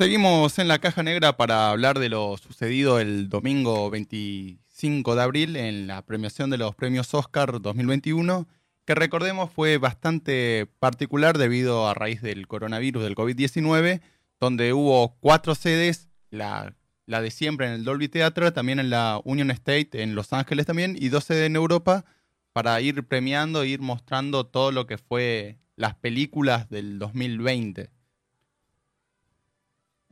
Seguimos en la caja negra para hablar de lo sucedido el domingo 25 de abril en la premiación de los premios Oscar 2021, que recordemos fue bastante particular debido a raíz del coronavirus del COVID-19, donde hubo cuatro sedes, la, de siempre en el Dolby Theatre, también en la Union State en Los Ángeles también, y dos sedes en Europa para ir premiando, ir mostrando todo lo que fue las películas del 2020.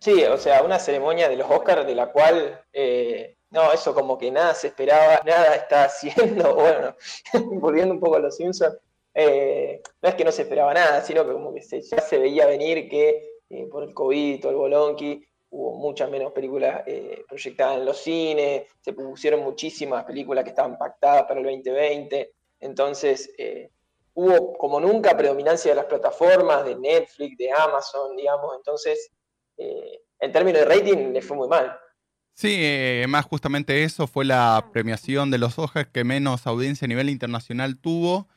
Sí, o sea, una ceremonia de los Oscars de la cual, eh, no, eso como que nada se esperaba, nada está haciendo, bueno, volviendo un poco a los Simpsons, eh, no es que no se esperaba nada, sino que como que ya se veía venir que eh, por el COVID todo el bolonqui hubo muchas menos películas proyectadas en los cines, se pusieron muchísimas películas que estaban pactadas para el 2020, entonces hubo como nunca predominancia de las plataformas, de Netflix, de Amazon, digamos, entonces eh, en términos de rating le fue muy mal. Sí, eh, más justamente eso fue la premiación de los Oscars que menos audiencia a nivel internacional tuvo.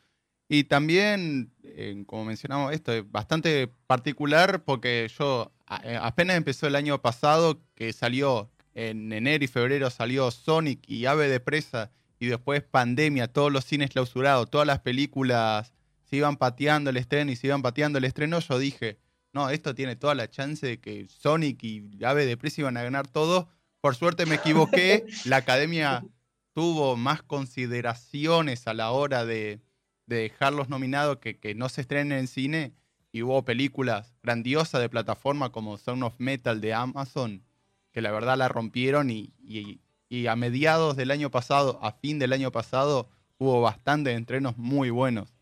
Y también, eh, como mencionamos, esto es bastante particular porque yo apenas empezó el año pasado que salió en enero y febrero salió Sonic y Ave de Presa y después pandemia, todos los cines clausurados, todas las películas se iban pateando el estreno y se iban pateando el estreno, yo dije, no, esto tiene toda la chance de que Sonic y Ave de Prisa iban a ganar todo. Por suerte me equivoqué, la academia tuvo más consideraciones a la hora de, dejarlos nominados que, que no se estrenen en cine y hubo películas grandiosas de plataforma como Sound of Metal de Amazon que la verdad la rompieron y, y, a mediados del año pasado, a fin del año pasado, hubo bastantes entrenos muy buenos.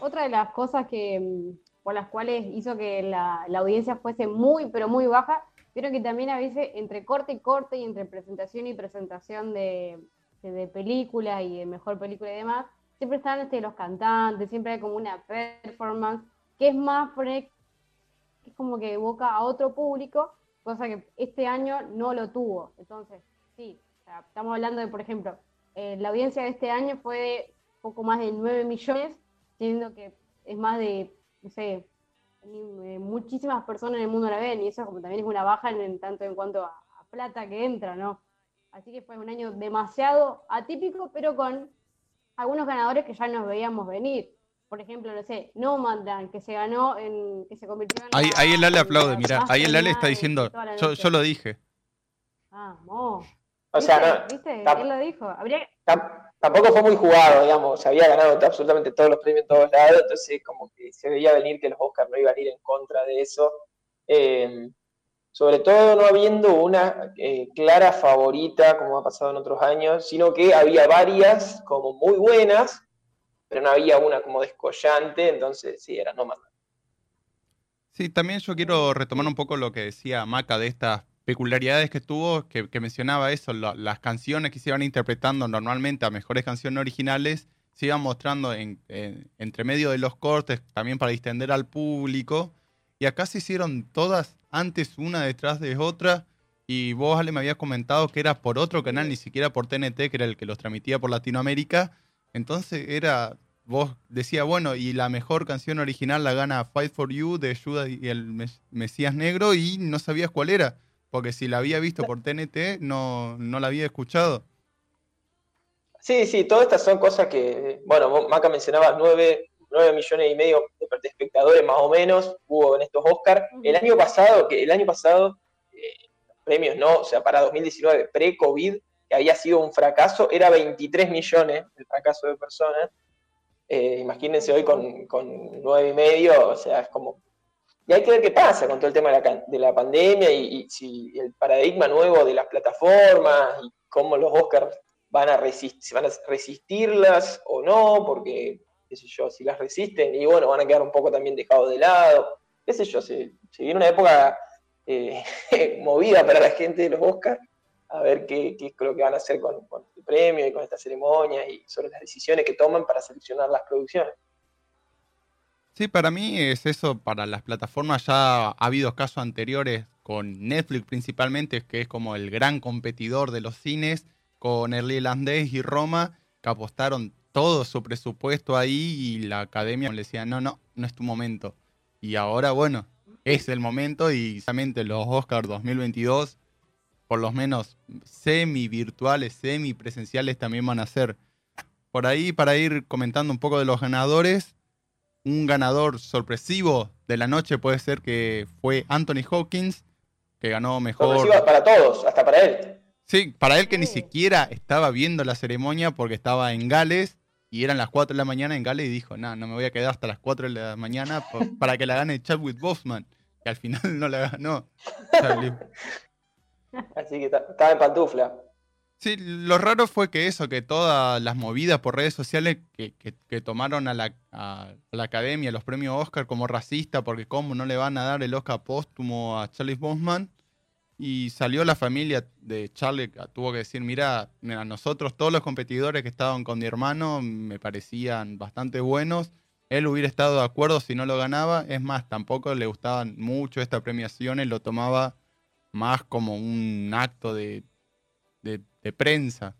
Otra de las cosas que mm, por las cuales hizo que la, audiencia fuese muy, pero muy baja, pero que también a veces entre corte y corte y entre presentación y presentación de, de, película y de mejor película y demás, siempre están este, los cantantes, siempre hay como una performance que es más, que es como que evoca a otro público, cosa que este año no lo tuvo. Entonces, sí, estamos hablando de, por ejemplo, eh, la audiencia de este año fue de poco más de 9 millones siendo que es más de, no sé, eh, muchísimas personas en el mundo la ven y eso como también es una baja en, tanto en cuanto a, plata que entra, ¿no? Así que fue un año demasiado atípico, pero con algunos ganadores que ya nos veíamos venir. Por ejemplo, no sé, Nomadland, que se ganó en. que se convirtió en. Ahí, ahí el Ale aplaude, mira, ahí el Ale está diciendo. Yo, yo, lo dije. Ah, mo. O sea, no. ¿Viste? Él lo dijo. Habría tampoco fue muy jugado, digamos, se había ganado absolutamente todos los premios en todos lados, entonces como que se veía venir que los Oscars no iban a ir en contra de eso. Eh, sobre todo no habiendo una eh, clara favorita, como ha pasado en otros años, sino que había varias como muy buenas, pero no había una como descollante, entonces sí, era no. Sí, también yo quiero retomar un poco lo que decía Maca de estas peculiaridades que tuvo, que, mencionaba eso, las canciones que se iban interpretando normalmente a mejores canciones originales, se iban mostrando en, entre medio de los cortes, también para distender al público. Y acá se hicieron todas antes una detrás de otra. Y vos, Ale, me habías comentado que era por otro canal, ni siquiera por TNT, que era el que los transmitía por Latinoamérica. Entonces era, vos decía, bueno, y la mejor canción original la gana Fight for You de Judas y el Mesías Negro y no sabías cuál era. Porque si la había visto por TNT, no, no la había escuchado. Sí, sí, todas estas son cosas que, bueno, Maca mencionaba nueve, millones y medio de espectadores más o menos hubo en estos Oscars. El año pasado, que el año pasado, eh, premios no, o sea, para 2019, pre-COVID, que había sido un fracaso, era 23 millones el fracaso de personas. Eh, imagínense hoy con, con nueve y medio, o sea, es como y hay que ver qué pasa con todo el tema de la, pandemia y, si el paradigma nuevo de las plataformas y cómo los Oscars van a, resistir, van a resistirlas o no, porque, qué sé yo, si las resisten y bueno, van a quedar un poco también dejados de lado. Qué sé yo, se, viene una época eh, movida para la gente de los Oscars, a ver qué, es lo que van a hacer con, con el premio y con esta ceremonia y sobre las decisiones que toman para seleccionar las producciones. Sí, para mí es eso, para las plataformas ya ha habido casos anteriores con Netflix principalmente, que es como el gran competidor de los cines, con Early Irlandés y Roma, que apostaron todo su presupuesto ahí y la academia le decía, no, no, no es tu momento. Y ahora, bueno, es el momento y precisamente los Oscars 2022, por lo menos semi virtuales, semi presenciales también van a ser. Por ahí, para ir comentando un poco de los ganadores, un ganador sorpresivo de la noche puede ser que fue Anthony Hawkins, que ganó mejor. Sorpresivo para todos, hasta para él. Sí, para él que ni siquiera estaba viendo la ceremonia porque estaba en Gales y eran las 4 de la mañana en Gales y dijo, no, no me voy a quedar hasta las 4 de la mañana para que la gane Chadwick Boseman, que al final no la ganó. Así que estaba en pantufla. Sí, lo raro fue que eso, que todas las movidas por redes sociales que, tomaron a la, a la, academia, los premios Oscar como racista, porque cómo no le van a dar el Oscar póstumo a Charlie Boseman, y salió la familia de Charlie, tuvo que decir, mira, a nosotros todos los competidores que estaban con mi hermano me parecían bastante buenos. Él hubiera estado de acuerdo si no lo ganaba. Es más, tampoco le gustaban mucho esta premiación. Él lo tomaba más como un acto de, de, prensa.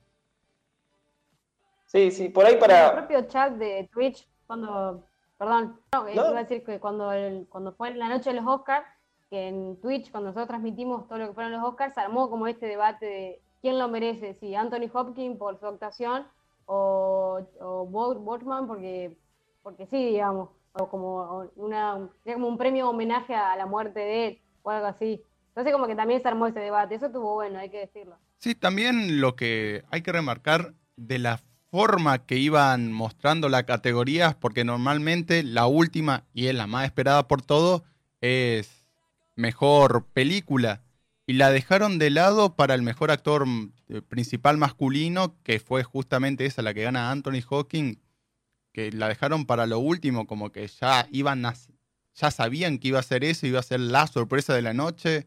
Sí, sí, por ahí para... El propio chat de Twitch, cuando... Perdón, no, iba a decir que cuando, cuando fue la noche de los Oscars, que en Twitch, cuando nosotros transmitimos todo lo que fueron los Oscars, se armó como este debate de quién lo merece, si Anthony Hopkins por su actuación o, o porque, porque sí, digamos, o como, una, como un premio homenaje a la muerte de él o algo así. Entonces como que también se armó ese debate, eso estuvo bueno, hay que decirlo. Sí, también lo que hay que remarcar de la forma que iban mostrando las categorías, porque normalmente la última, y es la más esperada por todos, es mejor película y la dejaron de lado para el mejor actor mm, eh, principal masculino, que fue justamente esa la que gana Anthony Hawking, que la dejaron para lo último, como que ya iban ya sabían que iba a ser eso, iba a ser la sorpresa de la noche.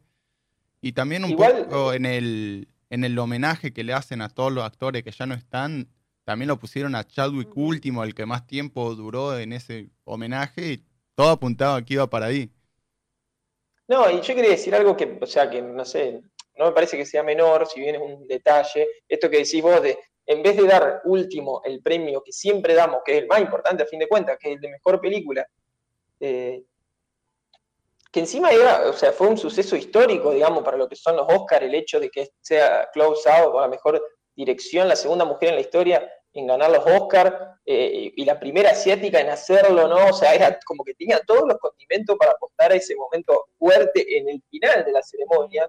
Y también un poco en el, en el homenaje que le hacen a todos los actores que ya no están, también lo pusieron a Chadwick último, el que más tiempo duró en ese homenaje, y todo apuntaba que iba para ahí. No, y yo quería decir algo que, o sea, que no sé, no me parece que sea menor, si bien es un detalle, esto que decís vos de, en vez de dar último el premio que siempre damos, que es el más importante a fin de cuentas, que es el de mejor película, eh, que encima era, o sea, fue un suceso histórico, digamos, para lo que son los Oscars, el hecho de que sea Close Out o la mejor dirección, la segunda mujer en la historia, en ganar los Oscars eh, y la primera asiática en hacerlo, ¿no? O sea, era como que tenía todos los condimentos para apostar a ese momento fuerte en el final de la ceremonia.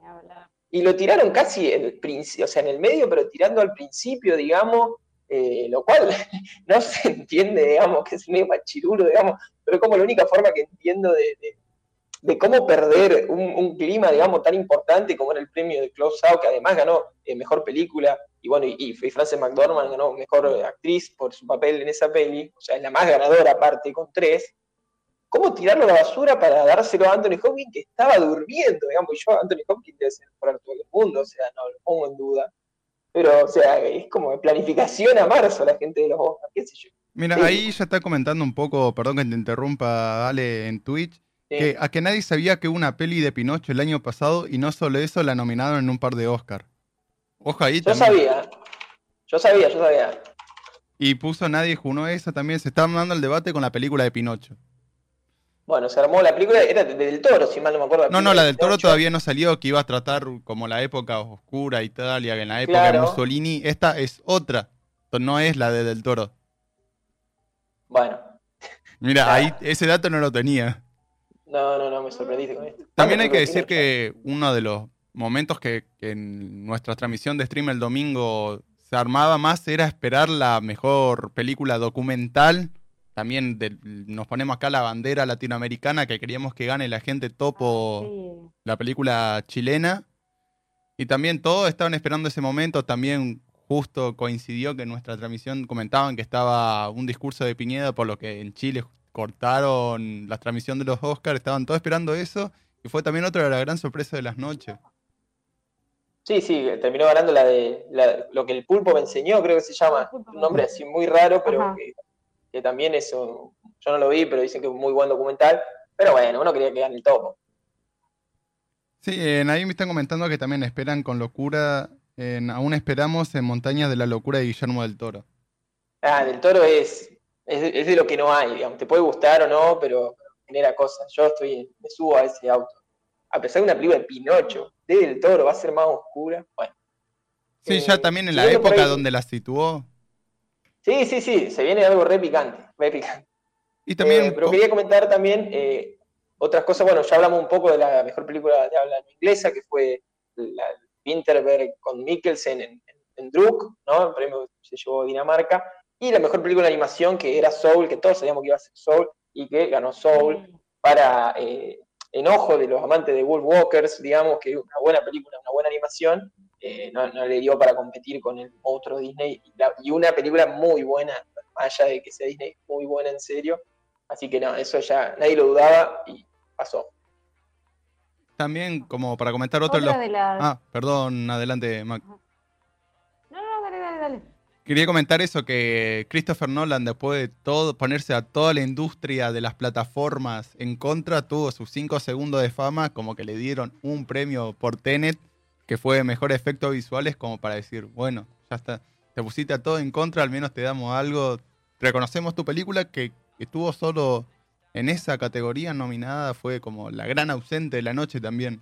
Y lo tiraron casi en el, o sea, en el medio, pero tirando al principio, digamos, eh, lo cual no se entiende, digamos, que es medio machirulo, digamos, pero como la única forma que entiendo de, de, cómo perder un, clima, digamos, tan importante como era el premio de Close Out, que además ganó eh, Mejor Película, y bueno, y, y Frances McDormand ganó mejor actriz por su papel en esa peli, o sea, es la más ganadora aparte, con tres. ¿Cómo tirarlo a la basura para dárselo a Anthony Hopkins que estaba durmiendo? Digamos, y yo, Anthony Hopkins debe ser por todo el mundo, o sea, no lo pongo en duda. Pero, o sea, es como planificación a marzo la gente de los Oscars, qué sé yo. Mira, ahí ya está comentando un poco, perdón que te interrumpa, Ale, en Twitch, que a que nadie sabía que hubo una peli de Pinocho el año pasado y no solo eso, la nominaron en un par de Oscars. Ojo ahí. Yo sabía. Yo sabía, yo sabía. Y puso nadie junó esa también. Se estaba dando el debate con la película de Pinocho. Bueno, se armó la película, era de, Del Toro, si mal no me acuerdo. No, no, la del Toro todavía no salió, que iba a tratar como la época oscura Italia, en la época de Mussolini. Esta es otra, no es la de Del Toro. Bueno. Mira, ahí ese dato no lo tenía. No, no, no, me sorprendiste con esto. También hay que decir que uno de los momentos que, en nuestra transmisión de stream el domingo se armaba más era esperar la mejor película documental. También nos ponemos acá la bandera latinoamericana que queríamos que gane la gente topo ah, la película chilena. Y también todos estaban esperando ese momento. También justo coincidió que en nuestra transmisión comentaban que estaba un discurso de Piñeda, por lo que en Chile cortaron la transmisión de los Oscars. Estaban todos esperando eso. Y fue también otra de las gran sorpresas de las noches. Sí, sí, terminó ganando la de lo que el pulpo me enseñó, creo que se llama. Un nombre así muy raro, pero que, también eso, yo no lo vi, pero dicen que es un muy buen documental. Pero bueno, uno quería que gane el topo. Sí, en ahí me están comentando que también esperan con locura, aún esperamos en Montañas de la Locura de Guillermo del Toro. Ah, del Toro es, es, de lo que no hay, digamos. Te puede gustar o no, pero genera cosas. Yo estoy, me subo a ese auto. A pesar de una película de Pinocho, del Toro va a ser más oscura. Bueno. Sí, ya Eh, también en la época ahí- donde la situó. Sí, sí, sí, se viene algo re picante, re picante. Y también. Eh, pero quería comentar también eh, otras cosas. Bueno, ya hablamos un poco de la mejor película de habla inglesa, que fue la Winterberg con Mikkelsen en, en, en Druk, ¿no? El premio que se llevó Dinamarca. Y la mejor película de animación, que era Soul, que todos sabíamos que iba a ser Soul, y que ganó Soul para eh, enojo de los amantes de Wolf Walkers, digamos, que una buena película, una buena animación, eh, no, no le dio para competir con el otro Disney. Y, la- y una película muy buena, más allá de que sea Disney, muy buena en serio. Así que no, eso ya nadie lo dudaba y pasó. También, como para comentar otro de Otra los. de las... Ah, perdón, adelante, Mac. Quería comentar eso, que Christopher Nolan, después de todo, ponerse a toda la industria de las plataformas en contra, tuvo sus cinco segundos de fama, como que le dieron un premio por Tenet, que fue mejor efectos visuales, como para decir, bueno, ya está, te pusiste a todo en contra, al menos te damos algo, reconocemos tu película que estuvo solo en esa categoría nominada, fue como la gran ausente de la noche también.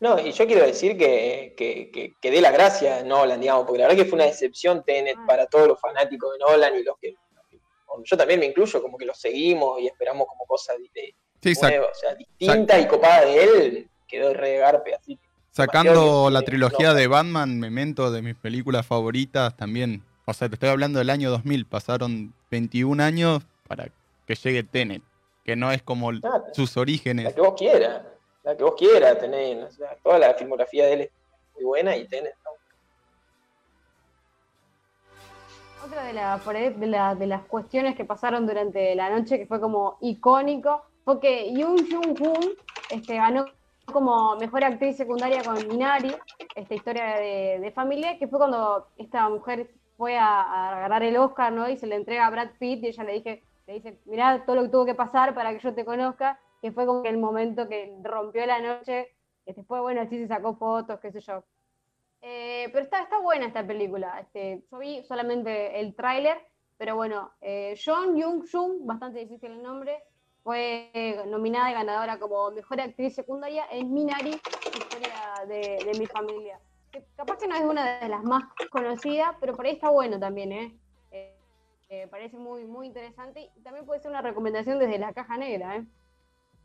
No, y yo quiero decir que, que, que, que dé la gracia a Nolan, digamos, porque la verdad que fue una decepción Tenet para todos los fanáticos de Nolan y los que. Yo también me incluyo, como que lo seguimos y esperamos como cosas de, de Sí, sac- nuevas, o sea, distintas y copadas de él, quedó re garpe, así que Sacando la trilogía no. de Batman, Memento, de mis películas favoritas también. O sea, te estoy hablando del año 2000. Pasaron 21 años para que llegue Tenet, que no es como sus La orígenes. que vos quieras, la que vos quieras sea, toda la filmografía de él es muy buena y Tenet, ¿no? Otra de, la- de, la- de las cuestiones que pasaron durante la noche, que fue como icónico, fue que Yoon Jung-hoon este, ganó como mejor actriz secundaria con Minari, esta historia de, de familia, que fue cuando esta mujer fue a, a agarrar el Oscar, ¿no? Y se le entrega a Brad Pitt y ella le dije, le dice, mirá todo lo que tuvo que pasar para que yo te conozca, que fue como el momento que rompió la noche, que después, bueno, sí se sacó fotos, qué sé yo. Eh, pero está, está buena esta película. Este, yo vi solamente el tráiler, pero bueno, eh, John Young Sung, bastante difícil el nombre, fue eh, nominada y ganadora como mejor actriz secundaria en Minari, historia de, de mi familia. Capaz que no es una de las más conocidas, pero por ahí está bueno también, eh, parece muy, muy interesante y también puede ser una recomendación desde la caja negra, ¿eh?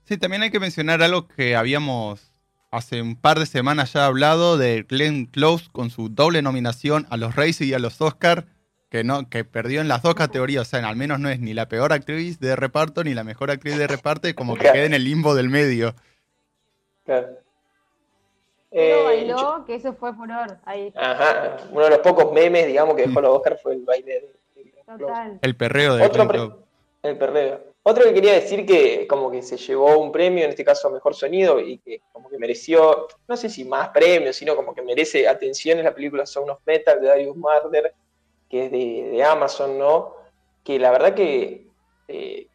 Sí, también hay que mencionar algo que habíamos hace un par de semanas ya hablado de Glenn Close con su doble nominación a los Razzies y a los Oscar, que no que perdió en las dos categorías, o sea, al menos no es ni la peor actriz de reparto ni la mejor actriz de reparto, y como que queda en el limbo del medio. Claro. Eh, bailó, que eso fue furor ahí. Ajá, uno de los pocos memes, digamos, que dejó los Oscar fue el baile de, de Close. Total. El perreo de Otro Glenn pre- Close. el perreo. Otro que quería decir que como que se llevó un premio, en este caso Mejor Sonido, y que como que mereció, no sé si más premios, sino como que merece atención en la película Sound of Metal de Darius Marder, que es de, Amazon, ¿no? Que la verdad que, eh,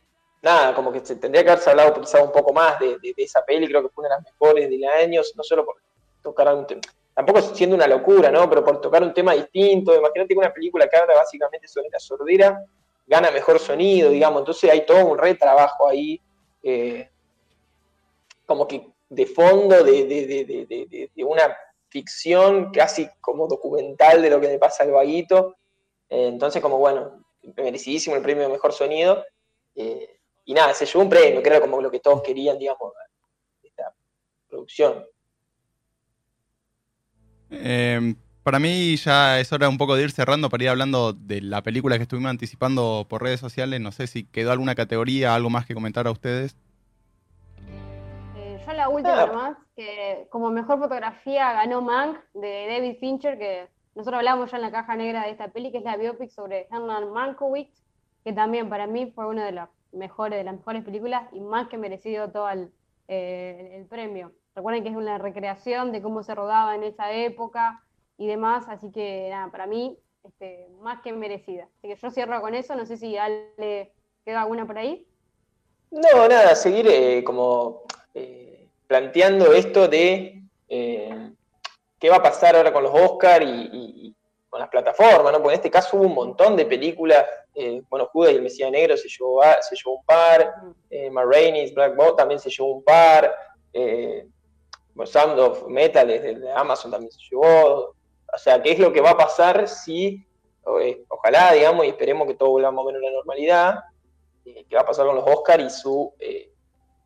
nada, como que se tendría que haberse hablado quizá un poco más de, esa peli, creo que fue una de las mejores del año, no solo por tocar algún tema, tampoco siendo una locura, ¿no? Pero por tocar un tema distinto, imagínate que una película que habla básicamente sobre la sordera, gana mejor sonido, digamos, entonces hay todo un retrabajo ahí, eh, como que de fondo de, de- de- de- una ficción casi como documental de lo que le pasa al vaguito, Eh, entonces como bueno, merecidísimo el premio de mejor sonido, eh, y nada, se llevó un premio, que era como lo que todos querían, digamos, esta producción. Para mí ya es hora un poco de ir cerrando para ir hablando de la película que estuvimos anticipando por redes sociales. No sé si quedó alguna categoría, algo más que comentar a ustedes. Eh, yo la última nomás, que como mejor fotografía ganó Mank de David Fincher, que nosotros hablamos ya en la caja negra de esta peli, que es la biopic sobre Herman Mankiewicz, que también para mí fue una de las mejores, de las mejores películas y más que merecido todo el, eh, el premio. Recuerden que es una recreación de cómo se rodaba en esa época y demás, así que nada, para mí este, más que merecida. Así que yo cierro con eso, no sé si Ale queda alguna por ahí. No, nada, seguir eh, como eh, planteando esto de eh, qué va a pasar ahora con los Oscar y, y- con las plataformas, ¿no? Porque en este caso hubo un montón de películas, bueno, Judas y el Mesías Negro se llevó, se llevó un par, eh, Black Bolt también se llevó un par, Sound of Metal desde Amazon también se llevó, o sea, ¿qué es lo que va a pasar si, eh, ojalá, digamos, y esperemos que todo menos a la normalidad, eh, qué va a pasar con los Oscars y su,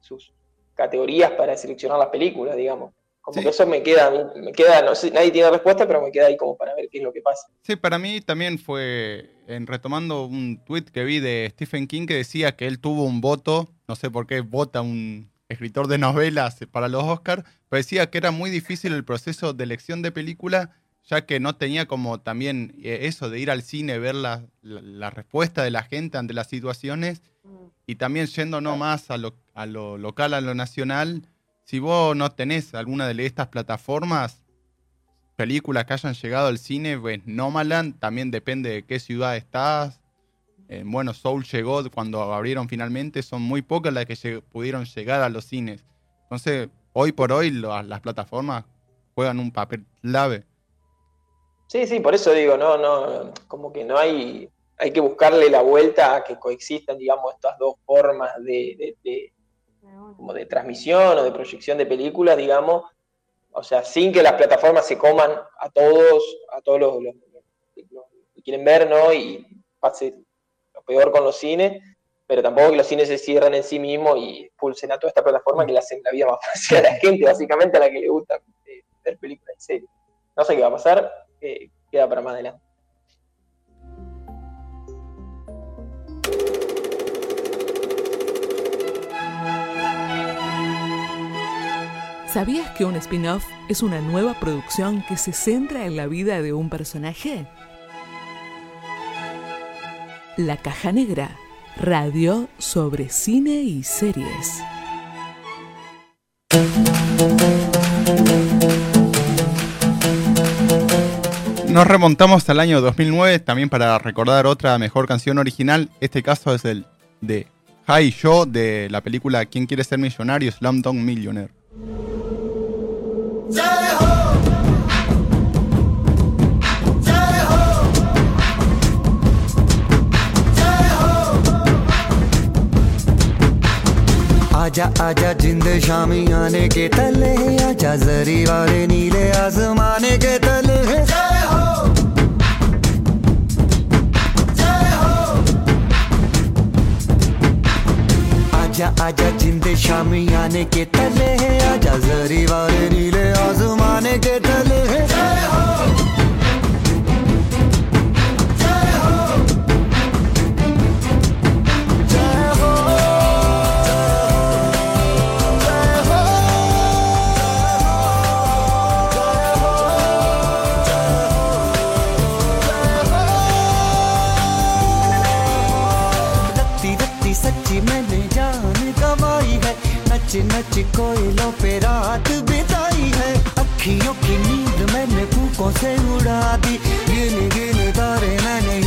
sus categorías para seleccionar las películas, digamos? Como que eso me queda, me queda, no sé, nadie tiene respuesta, pero me queda ahí como para ver qué es lo que pasa. Sí, para mí también fue, en retomando un tweet que vi de Stephen King que decía que él tuvo un voto, no sé por qué vota un escritor de novelas para los Oscars, pero decía que era muy difícil el proceso de elección de película, ya que no tenía como también eh, eso de ir al cine, ver la, la, respuesta de la gente ante las situaciones, mm. y también yendo no más a lo, a lo local, a lo nacional, si vos no tenés alguna de estas plataformas, películas que hayan llegado al cine, pues Nomaland también depende de qué ciudad estás. Eh, bueno, Soul llegó cuando abrieron finalmente, son muy pocas las que pudieron llegar a los cines. Entonces, hoy por hoy las plataformas juegan un papel clave. Sí, sí, por eso digo, no, no, como que no hay, hay que buscarle la vuelta a que coexistan, digamos, estas dos formas de, como de transmisión o de proyección de películas, digamos, o sea, sin que las plataformas se coman a todos, a todos los, que quieren ver, ¿no? Y pase lo peor con los cines, pero tampoco que los cines se cierren en sí mismos y pulsen a toda esta plataforma que le hacen la vida más fácil a la gente, básicamente a la que le gusta eh, ver películas en serio. No sé qué va a pasar, queda para más adelante. ¿Sabías que un spin-off es una nueva producción que se centra en la vida de un personaje? La Caja Negra, radio sobre cine y series. Nos remontamos al año 2009 también para recordar otra mejor canción original. Este caso es el de Hi Joe de la película ¿Quién quiere ser millonario? Slumdog Millionaire. आजा आजा जिंद शामी आने के तले आजा जरी वाले नीले आसमाने के तले आजा आजा, जिंदे शामी आने के तले है। आजा जरी वाले नीले आजमाने के तले नच कोयलों पे रात बिताई है। अखियों की नींद मैंने फूकों से उड़ा दी। गिन गिन तारे मैंने